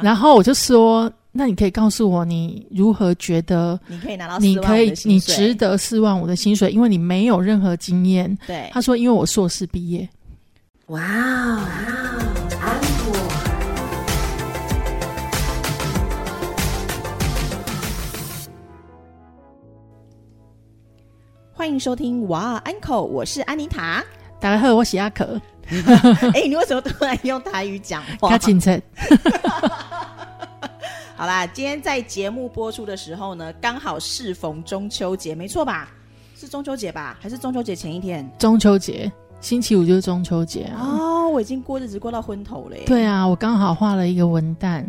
然后我就说，那你可以告诉我你如何觉得你可以拿到你可以你值得四万五的薪水，因为你没有任何经验。对，他说，因为我硕士毕业。哇哦，安果。欢迎收听哇安口，我是安妮塔。大家好，我是阿可，哎、你为什么突然用台语讲话 他？清晨。好啦，今天在节目播出的时候呢，刚好适逢中秋节，没错吧？是中秋节吧？还是中秋节前一天？中秋节，星期五就是中秋节啊。哦，我已经过日子过到昏头了耶。对啊，我刚好画了一个文旦，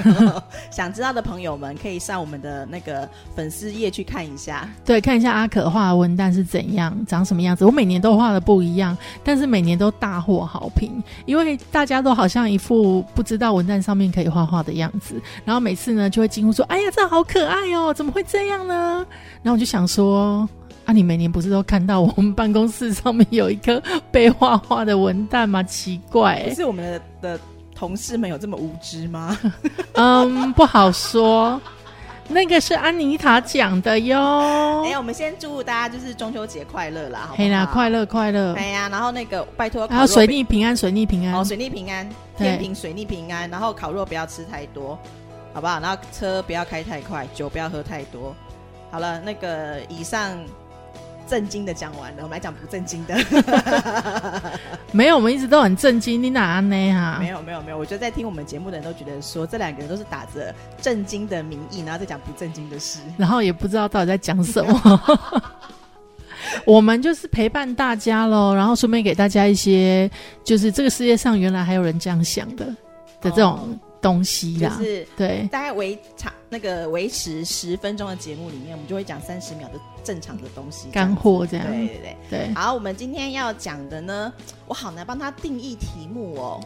想知道的朋友们可以上我们的那个粉丝页去看一下。对，看一下阿可画的文旦是怎样，长什么样子。我每年都画的不一样，但是每年都大获好评，因为大家都好像一副不知道文旦上面可以画画的样子，然后每次呢就会惊呼说：“哎呀，这好可爱哦，怎么会这样呢？”然后我就想说。啊，你每年不是都看到我们办公室上面有一颗被画画的文旦吗？奇怪、不是我们的的同事们有这么无知吗？嗯，不好说。那个是安妮塔讲的哟。哎、我们先祝大家就是中秋节快乐啦，好不好？嘿啦，快！乐快乐。哎呀，然后那个拜托，然后水逆平安，水逆平安。哦，水逆平安，天平水逆平安，然后烤肉不要吃太多，好不好？然后车不要开太快，酒不要喝太多。好了，那个以上正经的讲完了，我们来讲不正经的。没有，我们一直都很震惊。你哪安呢哈？没有没有没有，我觉得在听我们节目的人都觉得说，这两个人都是打着正经的名义，然后在讲不正经的事。然后也不知道到底在讲什么。我们就是陪伴大家喽，然后顺便给大家一些，就是这个世界上原来还有人这样想的的这种东西啦。就是对，大概维长那个维持十分钟的节目里面，我们就会讲三十秒的正常的东西，干货这样。对对对。对，好，我们今天要讲的呢，我好难帮他定义题目哦。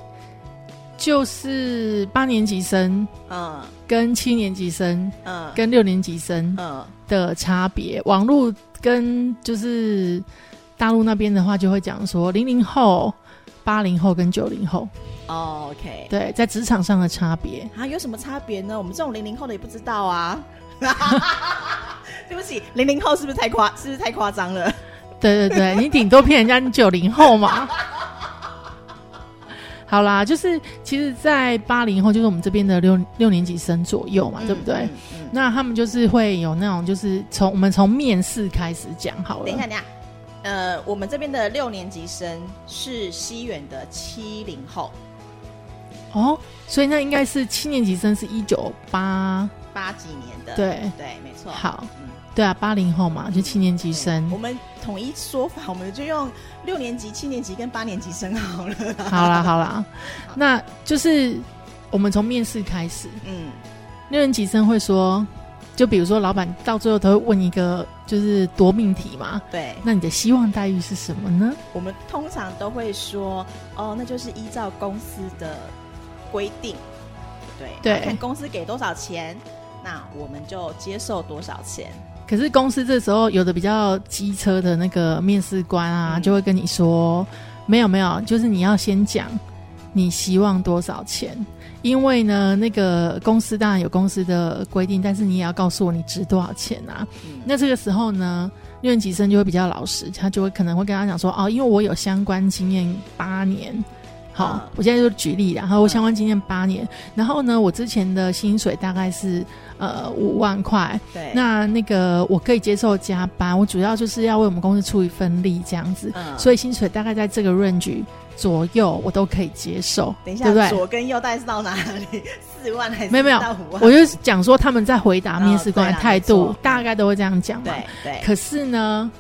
就是八年级生嗯跟七年级生嗯跟六年级生嗯，的差别。网络跟就是大陆那边的话，就会讲说零零后、八零后跟九零后，哦，OK。对，在职场上的差别。啊，有什么差别呢？我们这种零零后的也不知道啊。对不起，零零后是不是太夸？是不是太夸张了？对对对，你顶多骗人家你九零后嘛。好啦，就是其实，在八零后，就是我们这边的六六年级生左右嘛，对不对？嗯嗯那他们就是会有那种，就是从我们从面试开始讲好了。等一下，等一下，呃，我们这边的六年级生是西元的七零后，哦，所以那应该是七年级生是一九八，八几年的。对，对，没错。好，嗯，对啊，八零后嘛，就七年级生我。们统一说法，我们就用六年级、七年级跟八年级生好了。好啦好啦，那就是我们从面试开始，嗯，六年级生会说，就比如说老板到最后都会问一个就是夺命题嘛，对，那你的希望待遇是什么呢？我们通常都会说，哦，那就是依照公司的规定，对，对看公司给多少钱，那我们就接受多少钱。可是公司这时候有的比较机车的那个面试官啊，嗯就会跟你说，没有没有，就是你要先讲你希望多少钱。因为呢，那个公司当然有公司的规定，但是你也要告诉我你值多少钱啊。嗯，那这个时候呢，六年级生就会比较老实，他就会可能会跟他讲说，哦，因为我有相关经验八年。好，嗯我现在就举例，然后我相关经验八年，然后呢，我之前的薪水大概是呃五万块，对，那那个我可以接受加班，我主要就是要为我们公司出一份力这样子，嗯所以薪水大概在这个 range 左右，我都可以接受，等一下，对不对？左跟右大概是到哪里？四万还是没有没有到五万？我就讲说他们在回答面试官的态度，大概都会这样讲嘛。对对，可是呢，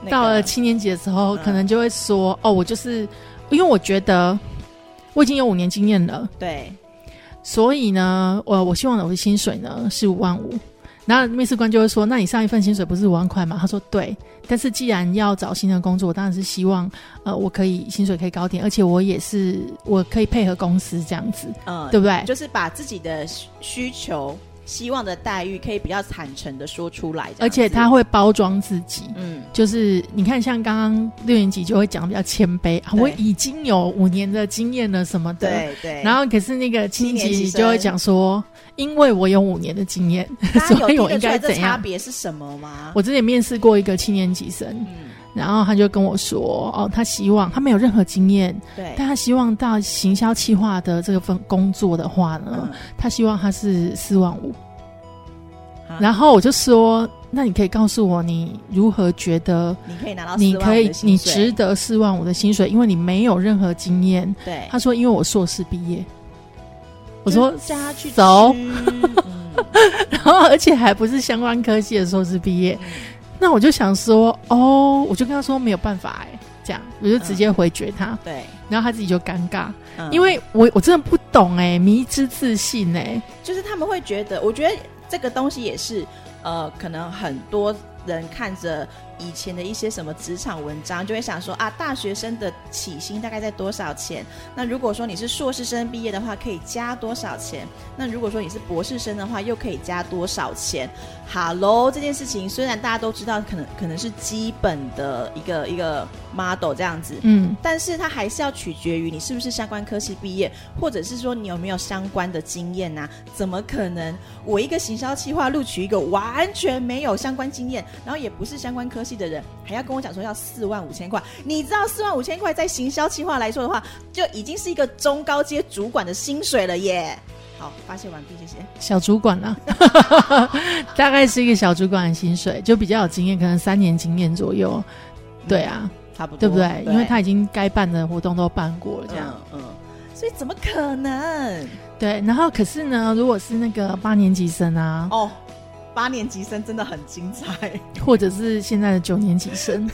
那个到了七年级的时候，嗯可能就会说，哦，我就是因为我觉得我已经有五年经验了，对，所以呢，我我希望我的薪水呢是五万五。然后面试官就会说：“那你上一份薪水不是五万块吗？”他说：“对，但是既然要找新的工作，我当然是希望呃我可以薪水可以高点，而且我也是我可以配合公司这样子，嗯，对不对？就是把自己的需需求希望的待遇可以比较坦诚的说出来，而且他会包装自己。嗯。就是你看，像刚刚六年级就会讲比较谦卑啊，我已经有五年的经验了什么的。对对，然后可是那个七年级就会讲说，因为我有五年的经验，所以我应该怎样？别是什么吗？我之前面试过一个七年级生，嗯，然后他就跟我说，哦，他希望他没有任何经验，对，但他希望到行销企划的这个份工作的话呢，嗯，他希望他是四万五。啊然后我就说，那你可以告诉我你如何觉得你可以拿到你可以你值得四万五的薪水，因为你没有任何经验。对，他说，因为我硕士毕业。我说走。然后而且还不是相关科系的硕士毕业。嗯。那我就想说，哦，我就跟他说没有办法哎，这样我就直接回绝他，对，然后他自己就尴尬，嗯。因为我我真的不懂哎，迷之自信哎，就是他们会觉得，我觉得这个东西也是，呃，可能很多人看着以前的一些什么职场文章，就会想说啊，大学生的起薪大概在多少钱？那如果说你是硕士生毕业的话，可以加多少钱？那如果说你是博士生的话，又可以加多少钱？Hello，这件事情虽然大家都知道，可能可能是基本的一个一个 model 这样子，嗯，但是它还是要取决于你是不是相关科系毕业，或者是说你有没有相关的经验呐、怎么可能我一个行销企划录取一个完全没有相关经验，然后也不是相关科系的人，还要跟我讲说要四万五千块？你知道四万五千块在行销企划来说的话，就已经是一个中高阶主管的薪水了耶。好，发泄完毕，谢谢。小主管啦，大概是一个小主管的薪水，就比较有经验，可能三年经验左右。对啊，差不多，对不对？因为他已经该办的活动都办过了，这样。嗯嗯，所以怎么可能？对，然后可是呢，如果是那个八年级生啊，哦，八年级生真的很精彩。或者是现在的九年级生，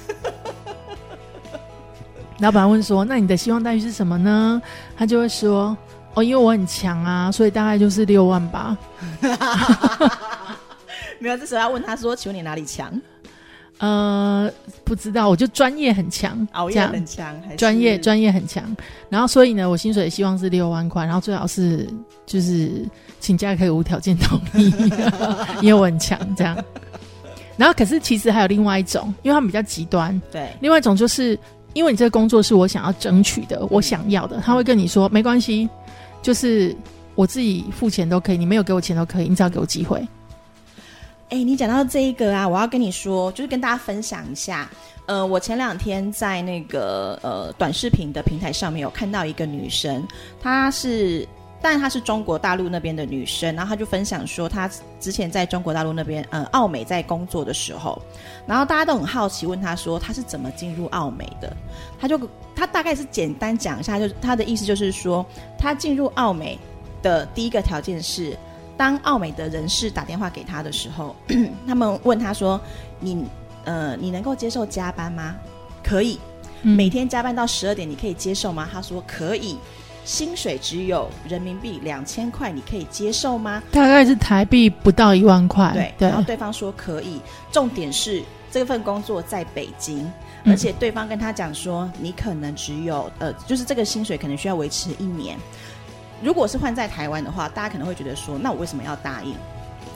老板问说：“那你的希望待遇是什么呢？”他就会说：“哦，因为我很强啊，所以大概就是六万吧。没有，这时候要问他说：“请问你哪里强？”呃，不知道，我就专业很强，熬夜很强，专业专业很强。然后所以呢，我薪水希望是六万块，然后最好是就是请假可以无条件同意，因为我很强这样。然后可是其实还有另外一种，因为他们比较极端，对另外一种就是因为你这个工作是我想要争取的，我想要的，他会跟你说没关系，就是我自己付钱都可以，你没有给我钱都可以，你只要给我机会。哎、你讲到这一个啊，我要跟你说，就是跟大家分享一下。呃，我前两天在那个呃短视频的平台上面有看到一个女生，她是，但她是中国大陆那边的女生，然后她就分享说，她之前在中国大陆那边，呃，澳美在工作的时候，然后大家都很好奇，问她说她是怎么进入澳美的，她就她大概是简单讲一下，就是她的意思就是说，她进入澳美的第一个条件是。当奥美的人事打电话给他的时候，他们问他说：“你呃，你能够接受加班吗？”可以，嗯每天加班到十二点，你可以接受吗？他说可以。薪水只有人民币两千块，你可以接受吗？大概是台币不到一万块，对，对然后对方说可以。重点是这份工作在北京，嗯而且对方跟他讲说，你可能只有呃，就是这个薪水可能需要维持一年。如果是换在台湾的话，大家可能会觉得说，那我为什么要答应，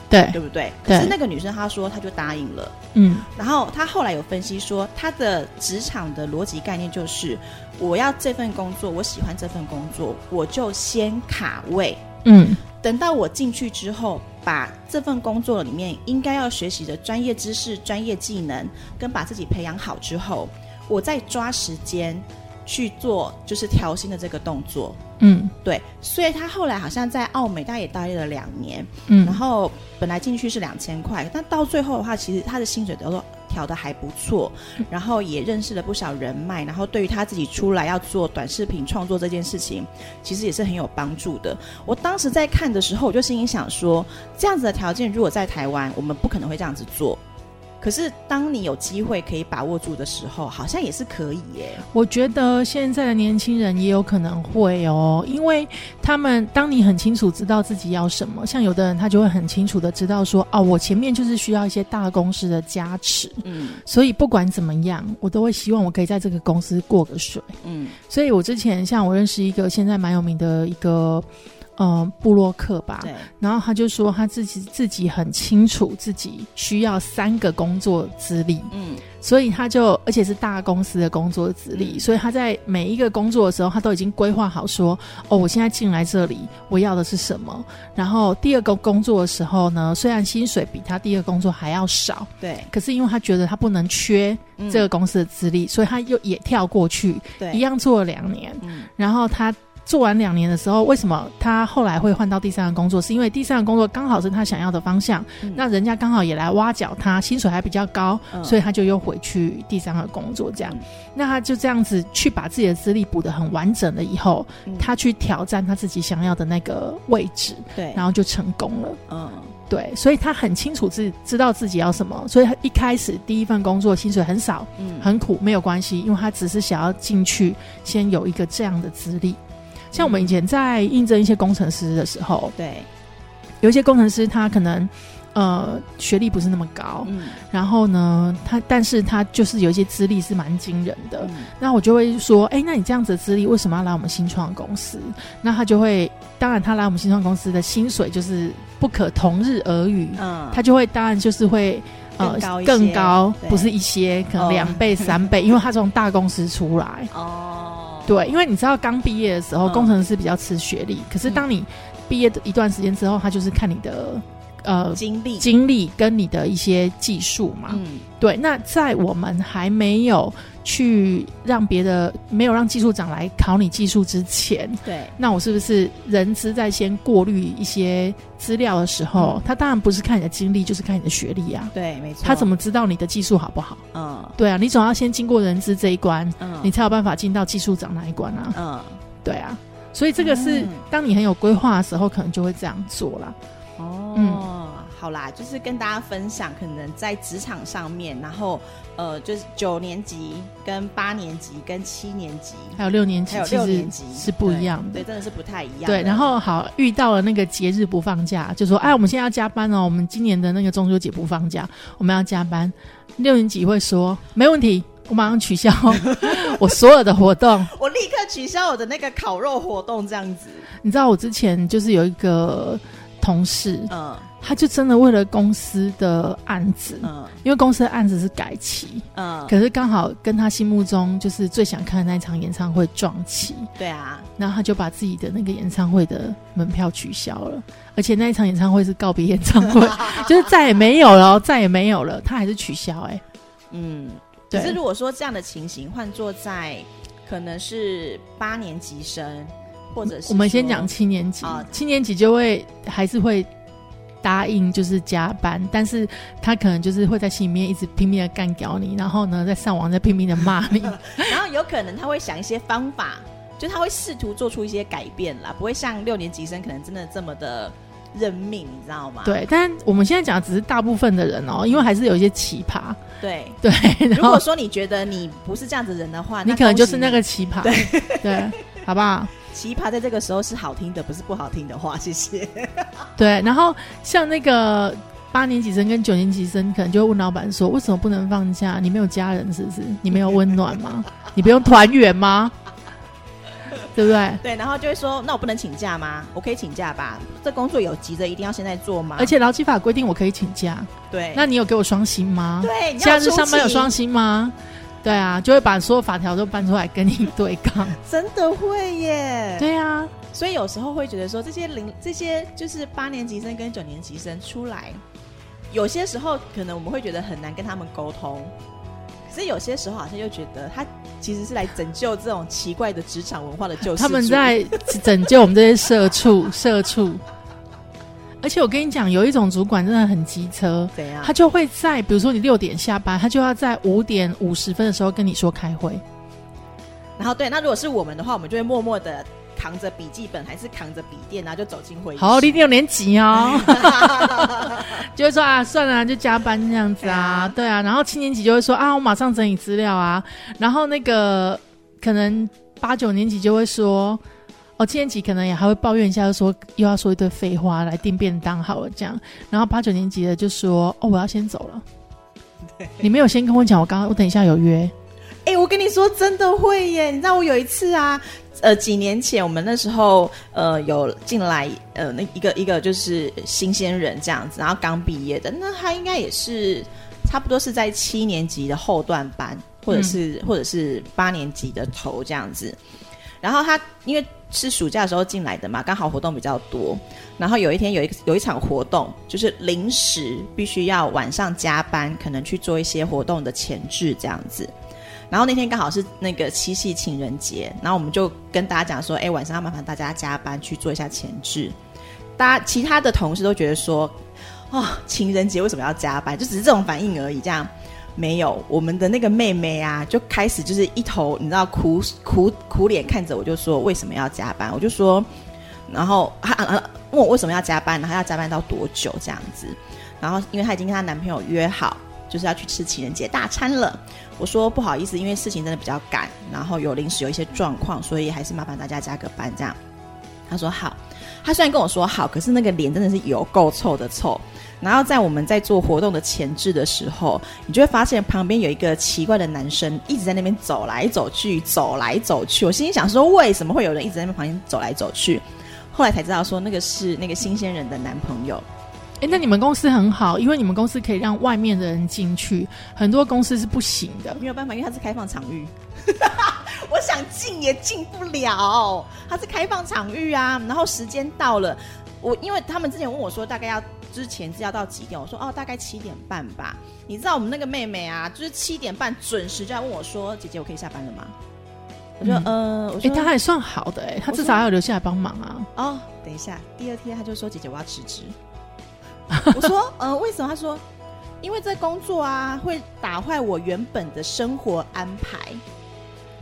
对对不对？对可是那个女生她说，她就答应了。嗯然后她后来有分析说，她的职场的逻辑概念就是，我要这份工作，我喜欢这份工作，我就先卡位。嗯等到我进去之后，把这份工作里面应该要学习的专业知识、专业技能，跟把自己培养好之后，我再抓时间去做就是调薪的这个动作。嗯对，所以他后来好像在澳美，大概也待了两年，嗯，然后本来进去是两千块，但到最后的话，其实他的薪水都调的还不错，然后也认识了不少人脉，然后对于他自己出来要做短视频创作这件事情，其实也是很有帮助的。我当时在看的时候，我就心里想说，这样子的条件如果在台湾，我们不可能会这样子做。可是当你有机会可以把握住的时候，好像也是可以耶。我觉得现在的年轻人也有可能会哦，因为他们当你很清楚知道自己要什么，像有的人他就会很清楚的知道说，哦，我前面就是需要一些大公司的加持，嗯所以不管怎么样，我都会希望我可以在这个公司过个水。嗯所以我之前像我认识一个现在蛮有名的一个呃布洛克吧，对，然后他就说他自己自己很清楚自己需要三个工作资历，嗯所以他就而且是大公司的工作资历，嗯所以他在每一个工作的时候，他都已经规划好说，哦，我现在进来这里，我要的是什么。然后第二个工作的时候呢，虽然薪水比他第二个工作还要少，对，可是因为他觉得他不能缺嗯这个公司的资历，所以他又也跳过去，对一，样做了两年。嗯然后他做完两年的时候，为什么他后来会换到第三个工作？是因为第三个工作刚好是他想要的方向，嗯那人家刚好也来挖角他，薪水还比较高，嗯所以他就又回去第三个工作这样。嗯那他就这样子去把自己的资历补得很完整了以后，嗯他去挑战他自己想要的那个位置，对，然后就成功了。嗯对，所以他很清楚自己知道自己要什么，所以他一开始第一份工作薪水很少，嗯很苦，没有关系，因为他只是想要进去，先有一个这样的资历。像我们以前在应征一些工程师的时候，对，有一些工程师他可能呃学历不是那么高，嗯然后呢，他但是他就是有一些资历是蛮惊人的。嗯那我就会说，哎，那你这样子的资历为什么要来我们新创公司？那他就会，当然他来我们新创公司的薪水就是不可同日而语，嗯，他就会当然就是会。呃更高不是一些，可能哦两倍、三倍，因为他从大公司出来，哦，对，因为你知道刚毕业的时候，嗯。工程师比较吃学历，可是当你毕业的一段时间之后，他就是看你的呃经历，经历跟你的一些技术嘛。嗯对，那在我们还没有去让别的没有让技术长来考你技术之前，对，那我是不是人资在先过滤一些资料的时候，嗯他当然不是看你的经历，就是看你的学历啊。对，没错，他怎么知道你的技术好不好？嗯对啊，你总要先经过人资这一关，嗯你才有办法进到技术长那一关啊。嗯对啊，所以这个是、嗯当你很有规划的时候，可能就会这样做啦。哦，嗯好啦，就是跟大家分享，可能在职场上面，然后呃，就是九年级、跟八年级、跟七年级，还有六年级还有六年级是不一样的对，。对，真的是不太一样的。对，然后好遇到了那个节日不放假，就说哎，我们现在要加班哦，我们今年的那个中秋节不放假，我们要加班。六年级会说没问题，我马上取消 我所有的活动。我立刻取消我的那个烤肉活动，这样子。你知道我之前就是有一个同事，嗯。他就真的为了公司的案子，嗯。因为公司的案子是改期，嗯，可是刚好跟他心目中就是最想看的那一场演唱会撞期，对啊，然后他就把自己的那个演唱会的门票取消了，而且那一场演唱会是告别演唱会，就是再也没有了哦，再也没有了，他还是取消、哎，嗯。对。可是如果说这样的情形换做在可能是八年级生，或者是我们先讲七年级啊，七年级就会还是会。答应就是加班，但是他可能就是会在心里面一直拼命的干掉你，然后呢，在上网在拼命的骂 你。然后有可能他会想一些方法，就他会试图做出一些改变啦，不会像六年级生可能真的这么的认命，你知道吗？对，但我们现在讲的只是大部分的人哦，因为还是有一些奇葩。对。对，如果说你觉得你不是这样子人的话，你可能就是那个奇葩，对对，好不好？奇葩，在这个时候是好听的，不是不好听的话。谢谢。对，然后像那个八年级生跟九年级生，可能就会问老板说：“为什么不能放假？你没有家人是不是？你没有温暖吗？你不用团圆吗？对不对？对，然后就会说，那我不能请假吗？我可以请假吧？这工作有急着一定要现在做吗？而且劳基法规定我可以请假，对，那你有给我双薪吗？对，假日上班有勤双薪吗？对啊，就会把所有法条都搬出来跟你对抗。真的会耶。对啊，所以有时候会觉得说，这些零这些就是八年级生跟九年级生出来，有些时候可能我们会觉得很难跟他们沟通，可是有些时候好像又觉得他其实是来拯救这种奇怪的职场文化的救世主。他们在拯救我们这些社畜，社畜。而且我跟你讲，有一种主管真的很机车，怎样？他就会在比如说你六点下班，他就要在五点五十分的时候跟你说开会。然后对，那如果是我们的话，我们就会默默的扛着笔记本还是扛着笔电，然后就走进会议室。好，你六年级哦，就会说啊，算了，就加班这样子啊，对啊。然后七年级就会说啊，我马上整理资料啊。然后那个可能八九年级就会说，哦，七年级可能也还会抱怨一下，就说又要说一堆废话来订便当好了这样。然后八九年级的就说，哦，我要先走了。你没有先跟我讲，我刚刚我等一下有约。哎、我跟你说，真的会耶！你知道我有一次啊，呃，几年前我们那时候呃有进来呃那一个一个就是新鲜人这样子，然后刚毕业的，那他应该也是差不多是在七年级的后段班，或者是、或者是八年级的头这样子。然后他因为是暑假的时候进来的嘛，刚好活动比较多。然后有一天有一个有一场活动，就是临时必须要晚上加班，可能去做一些活动的前置这样子。然后那天刚好是那个七夕情人节，然后我们就跟大家讲说，哎，晚上要麻烦大家加班去做一下前置。大家其他的同事都觉得说，哦，情人节为什么要加班？就只是这种反应而已。这样没有，我们的那个妹妹啊，就开始就是一头你知道苦苦苦脸看着我，就说为什么要加班？我就说，然后她问我为什么要加班，然后要加班到多久这样子？然后因为她已经跟她男朋友约好，就是要去吃情人节大餐了。我说不好意思，因为事情真的比较赶，然后有临时有一些状况，所以还是麻烦大家加个班这样。她说好，她虽然跟我说好，可是那个脸真的是有够臭的臭。然后在我们在做活动的前置的时候，你就会发现旁边有一个奇怪的男生一直在那边走来走去，走来走去。我心里想说，为什么会有人一直在那边旁边走来走去？后来才知道说，那个是那个新鲜人的男朋友。哎，那你们公司很好，因为你们公司可以让外面的人进去，很多公司是不行的，没有办法，因为它是开放场域。我想进也进不了，它是开放场域啊。然后时间到了，我因为他们之前问我说大概要之前是要到几点，我说哦大概七点半吧。你知道我们那个妹妹啊，就是七点半准时就要问我说姐姐我可以下班了吗？我说呃，我说她还算好的哎，她至少还要留下来帮忙啊。哦，等一下，第二天她就说姐姐我要辞职。我说，呃，为什么？她说，因为这工作啊，会打坏我原本的生活安排，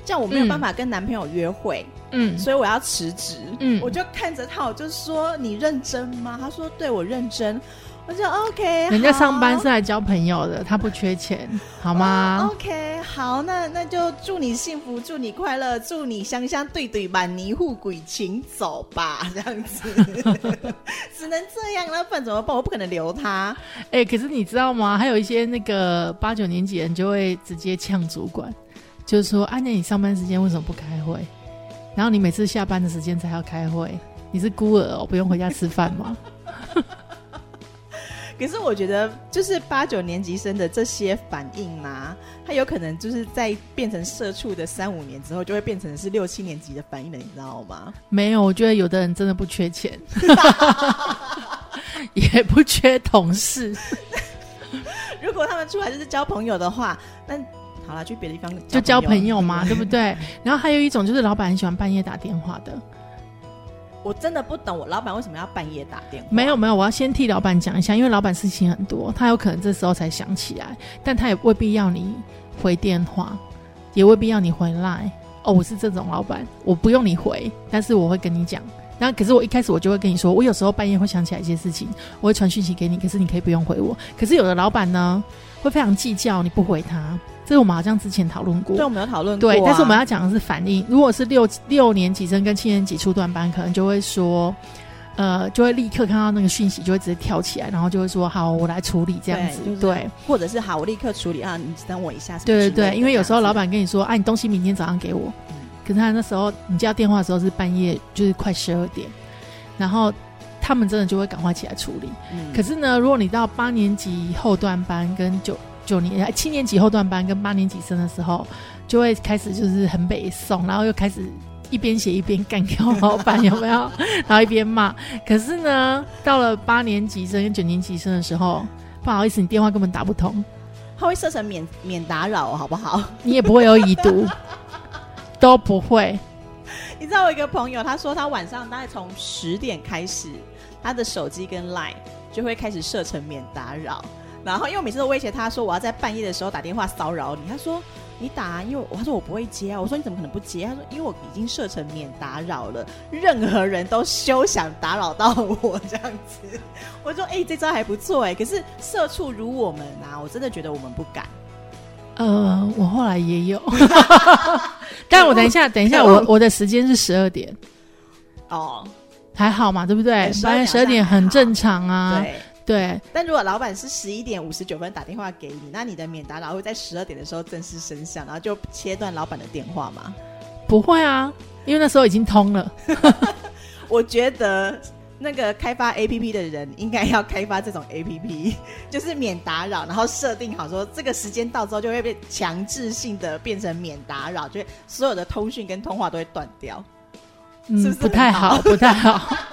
这样我没有办法跟男朋友约会，嗯，所以我要辞职，嗯，我就看着他，我就说，你认真吗？他说，对我认真。我就 OK，人家上班是来交朋友的，他不缺钱，好吗？OK，好，那那就祝你幸福，祝你快乐，祝你香香对对满泥护鬼，请走吧，这样子，只能这样了，不然怎么办？我不可能留他。哎，可是你知道吗？还有一些那个八九年级人就会直接呛主管，就是说，啊，那你上班时间为什么不开会？然后你每次下班的时间才要开会，你是孤儿哦，不用回家吃饭吗？可是我觉得，就是八九年级生的这些反应啊，他有可能就是在变成社畜的三五年之后，就会变成是六七年级的反应了，你知道吗？没有，我觉得有的人真的不缺钱，也不缺同事。如果他们出来就是交朋友的话，那好了，去别的地方就交朋友嘛，对不对？然后还有一种就是老板很喜欢半夜打电话的。我真的不懂，我老板为什么要半夜打电话？没有没有，我要先替老板讲一下，因为老板事情很多，他有可能这时候才想起来，但他也未必要你回电话，也未必要你回来。哦，我是这种老板，我不用你回，但是我会跟你讲。那可是我一开始我就会跟你说，我有时候半夜会想起来一些事情，我会传讯息给你，可是你可以不用回我。可是有的老板呢，会非常计较你不回他。这个我们好像之前讨论过，对，我们有讨论过。对，但是我们要讲的是反应。如果是六六年级生跟七年级初段班，可能就会说，呃，就会立刻看到那个讯息，就会直接跳起来，然后就会说：“好，我来处理。”这样子，对，或者是“好，我立刻处理啊，你等我一下。”对对对，因为有时候老板跟你说：“哎，你东西明天早上给我。”可是他那时候你接到电话的时候是半夜，就是快十二点，然后他们真的就会赶快起来处理。可是呢，如果你到八年级后段班跟九。九年七年级后段班跟八年级生的时候，就会开始就是很北宋，然后又开始一边写一边干掉老板，有没有？然后一边骂。可是呢，到了八年级生跟九年级生的时候，不好意思，你电话根本打不通，他会设成免免打扰，好不好？你也不会有已读，都不会。你知道我一个朋友，他说他晚上大概从十点开始，他的手机跟 Line 就会开始设成免打扰。然后，因为我每次都威胁他说，我要在半夜的时候打电话骚扰你。他说：“你打，因为他说我不会接啊。”我说：“你怎么可能不接？”他说：“因为我已经设成免打扰了，任何人都休想打扰到我这样子。”我说：“哎，这招还不错哎。”可是社畜如我们啊，我真的觉得我们不敢。呃，我后来也有，但我等一下，等一下，我我的时间是十二点。哦，还好嘛，对不对？半夜十二点很正常啊。对。对，但如果老板是十一点五十九分打电话给你，那你的免打扰会在十二点的时候正式生效，然后就切断老板的电话吗？不会啊，因为那时候已经通了。我觉得那个开发 A P P 的人应该要开发这种 A P P，就是免打扰，然后设定好说这个时间到之后就会被强制性的变成免打扰，就所有的通讯跟通话都会断掉。嗯，是不是不太好，不太好。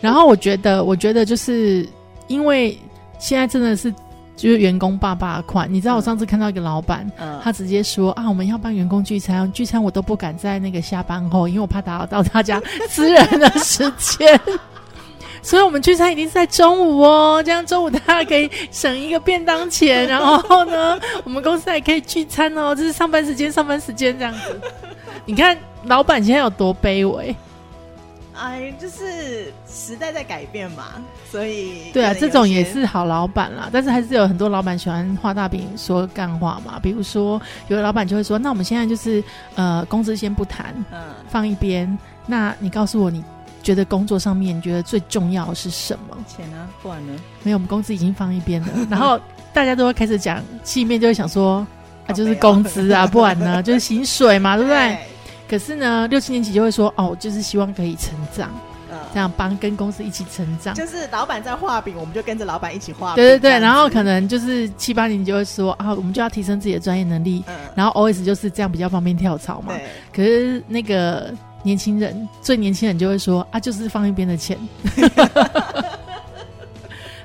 然后我觉得，我觉得就是因为现在真的是就是员工爸爸款，你知道，我上次看到一个老板，嗯，他直接说啊，我们要办员工聚餐，聚餐我都不敢在那个下班后，因为我怕打扰到大家私人的时间。所以我们聚餐一定是在中午哦，这样中午大家可以省一个便当钱，然后呢，我们公司还可以聚餐哦，这是上班时间，上班时间这样子。你看老板现在有多卑微？哎，就是时代在改变嘛，所以对啊，这种也是好老板啦，但是还是有很多老板喜欢画大饼说干话嘛。比如说，有的老板就会说：“那我们现在就是呃，工资先不谈，嗯放一边。那你告诉我，你觉得工作上面你觉得最重要的是什么？钱呢，不然呢？没有，我们工资已经放一边了。然后大家都会开始讲，心里面就会想说，啊，就是工资啊，不然呢，就是薪水嘛，对不对？可是呢，六七年级就会说，哦，就是希望可以成长，嗯，这样帮跟公司一起成长。就是老板在画饼，我们就跟着老板一起画饼。对对对，然后可能就是七八年级就会说啊，我们就要提升自己的专业能力，嗯，然后 OS 就是这样比较方便跳槽嘛。对，可是那个年轻人，最年轻人就会说啊，就是放一边的钱。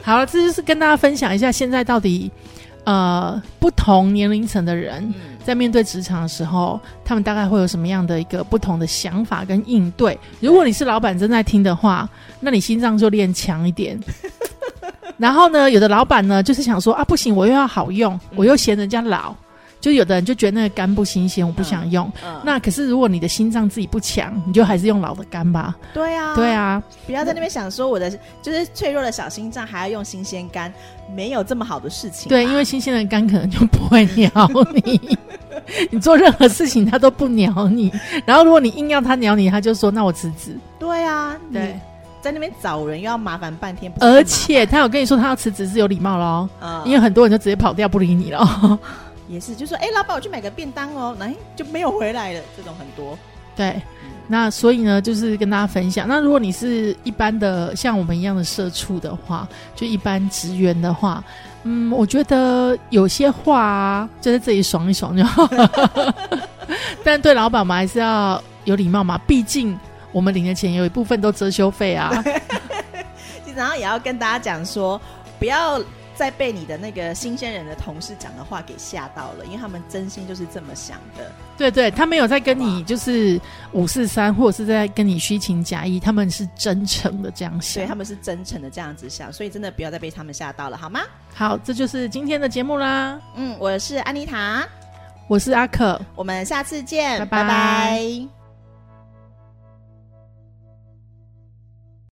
好了，这就是跟大家分享一下，现在到底呃不同年龄层的人嗯在面对职场的时候，他们大概会有什么样的一个不同的想法跟应对。如果你是老板正在听的话，那你心脏就练强一点。然后呢，有的老板呢就是想说啊，不行，我又要好用，我又嫌人家老。就有的人就觉得那个肝不新鲜，我不想用。嗯，那可是如果你的心脏自己不强，你就还是用老的肝吧。对啊，对，啊，不要在那边想说我的就是脆弱的小心脏还要用新鲜肝，没有这么好的事情吧。对，因为新鲜的肝可能就不会鸟你，你做任何事情他都不鸟你。然后如果你硬要他鸟你，他就说那我辞职。对啊，对你，在那边找人又要麻烦半天，而且他有跟你说他要辞职是有礼貌喽，嗯因为很多人就直接跑掉不理你了。也是，就说哎，老板，我去买个便当哦，哎就没有回来了，这种很多。对，那所以呢，就是跟大家分享。那如果你是一般的像我们一样的社畜的话，就一般职员的话，嗯，我觉得有些话啊，就在这里爽一爽就好。但对老板，我们还是要有礼貌嘛，毕竟我们领的钱有一部分都遮羞费啊。然后也要跟大家讲说，不要再被你的那个新鲜人的同事讲的话给吓到了，因为他们真心就是这么想的。对对，他没有在跟你就是五四三，或者是在跟你虚情假意，他们是真诚的这样想。所以他们是真诚的这样子想，所以真的不要再被他们吓到了，好吗？好，这就是今天的节目啦。嗯，我是安妮塔，我是阿可。我们下次见，拜拜拜拜